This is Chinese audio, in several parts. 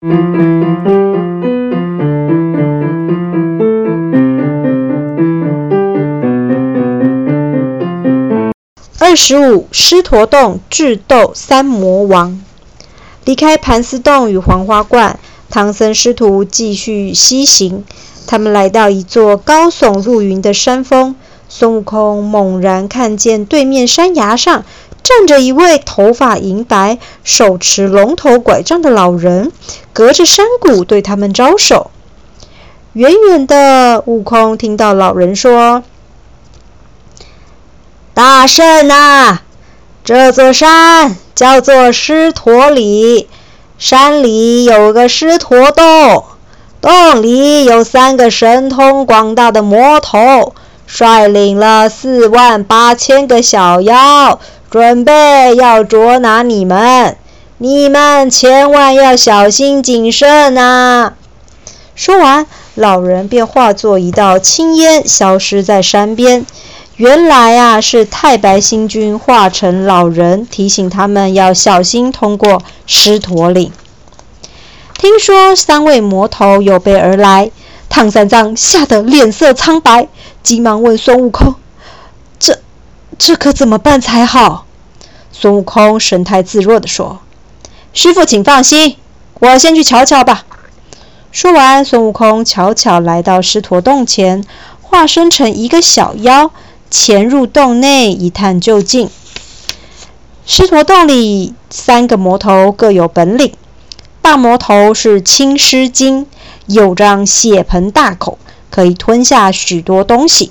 二十五，狮驼洞智斗三魔王。离开盘丝洞与黄花观，唐僧师徒继续西行。他们来到一座高耸入云的山峰，孙悟空猛然看见对面山崖上站着一位头发银白、手持龙头拐杖的老人，隔着山谷对他们招手。远远的，悟空听到老人说。大圣啊，这座山叫做狮驼里，山里有个狮驼洞，洞里有三个神通广大的魔头，率领了四万八千个小妖，准备要捉拿你们。你们千万要小心谨慎啊！说完，老人便化作一道青烟，消失在山边。原来啊，是太白星君化成老人，提醒他们要小心通过狮驼岭。听说三位魔头有备而来，唐三藏吓得脸色苍白，急忙问孙悟空：“这这可怎么办才好？”孙悟空神态自若地说：“师傅，请放心，我先去瞧瞧吧。”说完，孙悟空悄悄来到狮驼洞前，化身成一个小妖。潜入洞内一探究竟。狮驼洞里三个魔头各有本领。大魔头是青狮精，有张血盆大口，可以吞下许多东西。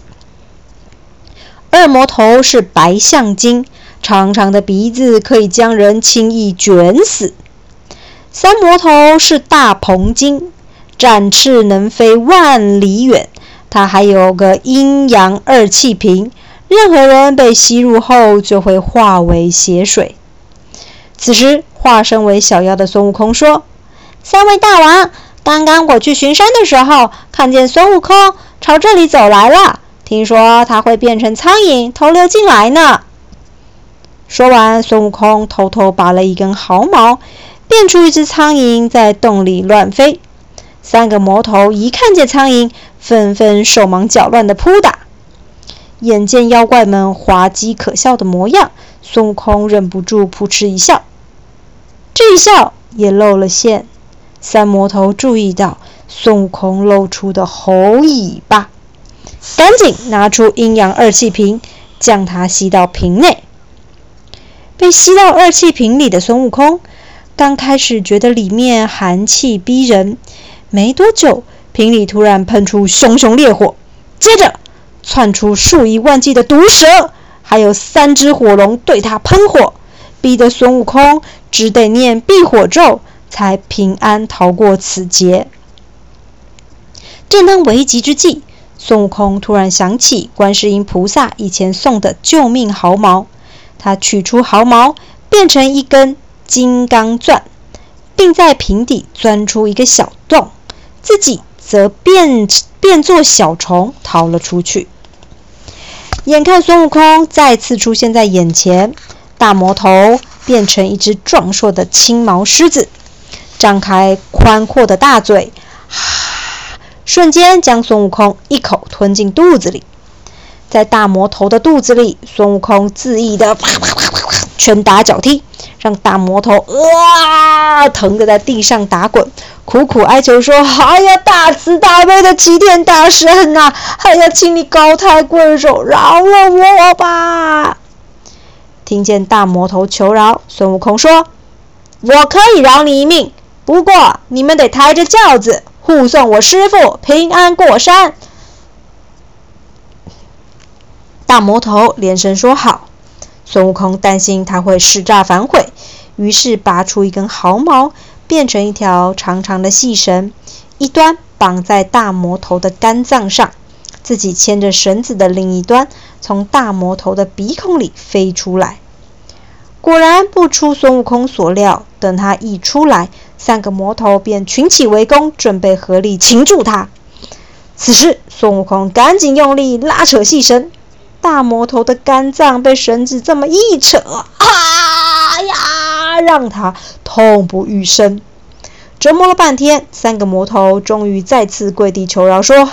二魔头是白象精，长长的鼻子可以将人轻易卷死。三魔头是大鹏精，展翅能飞万里远。它还有个阴阳二气瓶，任何人被吸入后就会化为血水。此时，化身为小妖的孙悟空说：“三位大王，刚刚我去巡山的时候，看见孙悟空朝这里走来了。听说他会变成苍蝇偷溜进来呢。”说完，孙悟空偷偷拔了一根毫毛，变出一只苍蝇在洞里乱飞。三个魔头一看见苍蝇，纷纷手忙脚乱地扑打。眼见妖怪们滑稽可笑的模样，孙悟空忍不住扑哧一笑。这一笑也露了馅。三魔头注意到孙悟空露出的猴尾巴，赶紧拿出阴阳二气瓶，将它吸到瓶内。被吸到二气瓶里的孙悟空，刚开始觉得里面寒气逼人。没多久，瓶里突然喷出熊熊烈火，接着窜出数以万计的毒蛇，还有三只火龙对他喷火，逼得孙悟空只得念避火咒，才平安逃过此劫。正当危急之际，孙悟空突然想起观世音菩萨以前送的救命毫毛，他取出毫毛，变成一根金刚钻，并在瓶底钻出一个小洞。自己则变变作小虫逃了出去。眼看孙悟空再次出现在眼前，大魔头变成一只壮硕的青毛狮子，张开宽阔的大嘴，瞬间将孙悟空一口吞进肚子里。在大魔头的肚子里，孙悟空恣意的啪啪啪啪啪拳打脚踢，让大魔头啊疼得在地上打滚。苦苦哀求说：“哎呀，大慈大悲的齐天大圣呐，哎呀，请你高抬贵手，饶了我吧！”听见大魔头求饶，孙悟空说：“我可以饶你一命，不过你们得抬着轿子护送我师傅平安过山。”大魔头连声说好。孙悟空担心他会使诈反悔，于是拔出一根毫毛。变成一条长长的细绳，一端绑在大魔头的肝脏上，自己牵着绳子的另一端从大魔头的鼻孔里飞出来。果然不出孙悟空所料，等他一出来，三个魔头便群起围攻，准备合力擒住他。此时，孙悟空赶紧用力拉扯细绳，大魔头的肝脏被绳子这么一扯，啊呀！让他痛不欲生。折磨了半天，三个魔头终于再次跪地求饶，说：“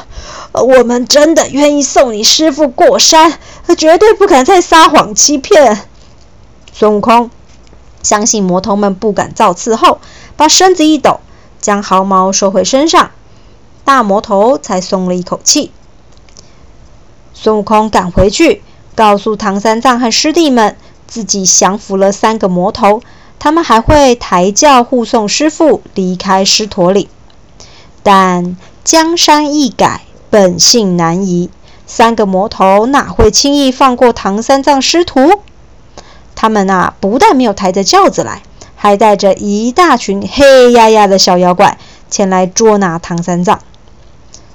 我们真的愿意送你师傅过山，绝对不敢再撒谎欺骗。”孙悟空相信魔头们不敢造次后，把身子一抖，将毫毛收回身上，大魔头才松了一口气。孙悟空赶回去，告诉唐三藏和师弟们，自己降服了三个魔头。他们还会抬轿护送师傅离开狮驼岭，但江山易改，本性难移。三个魔头哪会轻易放过唐三藏师徒？他们啊，不但没有抬着轿子来，还带着一大群黑压压的小妖怪前来捉拿唐三藏。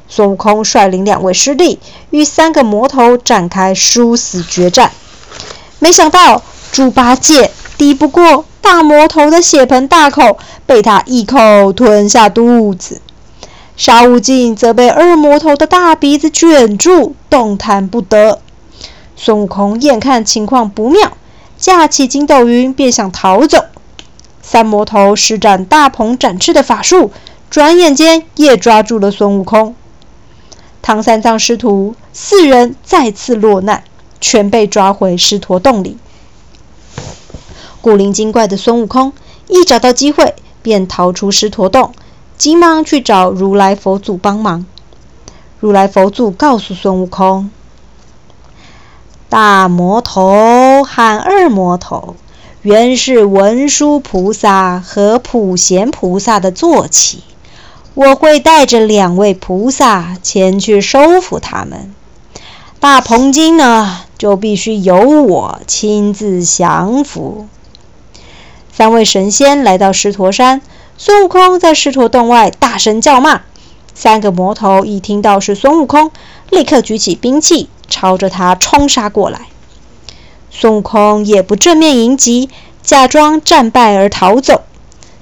孙悟空率领两位师弟与三个魔头展开殊死决战，没想到猪八戒敌不过。大魔头的血盆大口被他一口吞下肚子，沙悟净则被二魔头的大鼻子卷住，动弹不得。孙悟空眼看情况不妙，架起筋斗云便想逃走。三魔头施展大鹏展翅的法术，转眼间也抓住了孙悟空。唐三藏师徒四人再次落难，全被抓回狮驼洞里。古灵精怪的孙悟空一找到机会，便逃出狮驼洞，急忙去找如来佛祖帮忙。如来佛祖告诉孙悟空：“大魔头和二魔头原是文殊菩萨和普贤菩萨的坐骑，我会带着两位菩萨前去收服他们。大鹏精呢，就必须由我亲自降服。”三位神仙来到狮驼山，孙悟空在狮驼洞外大声叫骂。三个魔头一听到是孙悟空，立刻举起兵器，朝着他冲杀过来。孙悟空也不正面迎击，假装战败而逃走。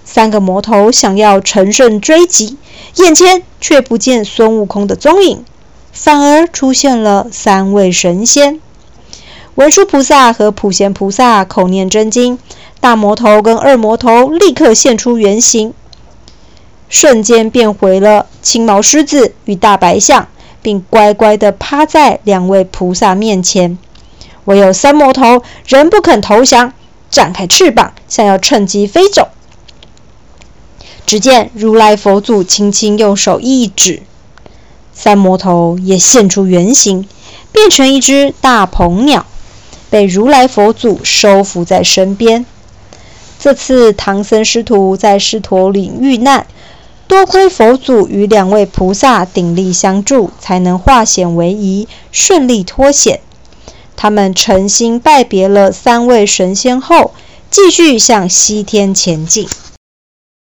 三个魔头想要乘胜追击，眼前却不见孙悟空的踪影，反而出现了三位神仙：文殊菩萨和普贤菩萨口念真经。大魔头跟二魔头立刻现出原形，瞬间变回了青毛狮子与大白象，并乖乖地趴在两位菩萨面前。唯有三魔头仍不肯投降，展开翅膀，想要趁机飞走。只见如来佛祖轻轻用手一指，三魔头也现出原形，变成一只大鹏鸟，被如来佛祖收服在身边。这次唐僧师徒在狮驼岭遇难，多亏佛祖与两位菩萨鼎力相助，才能化险为夷，顺利脱险。他们诚心拜别了三位神仙后，继续向西天前进。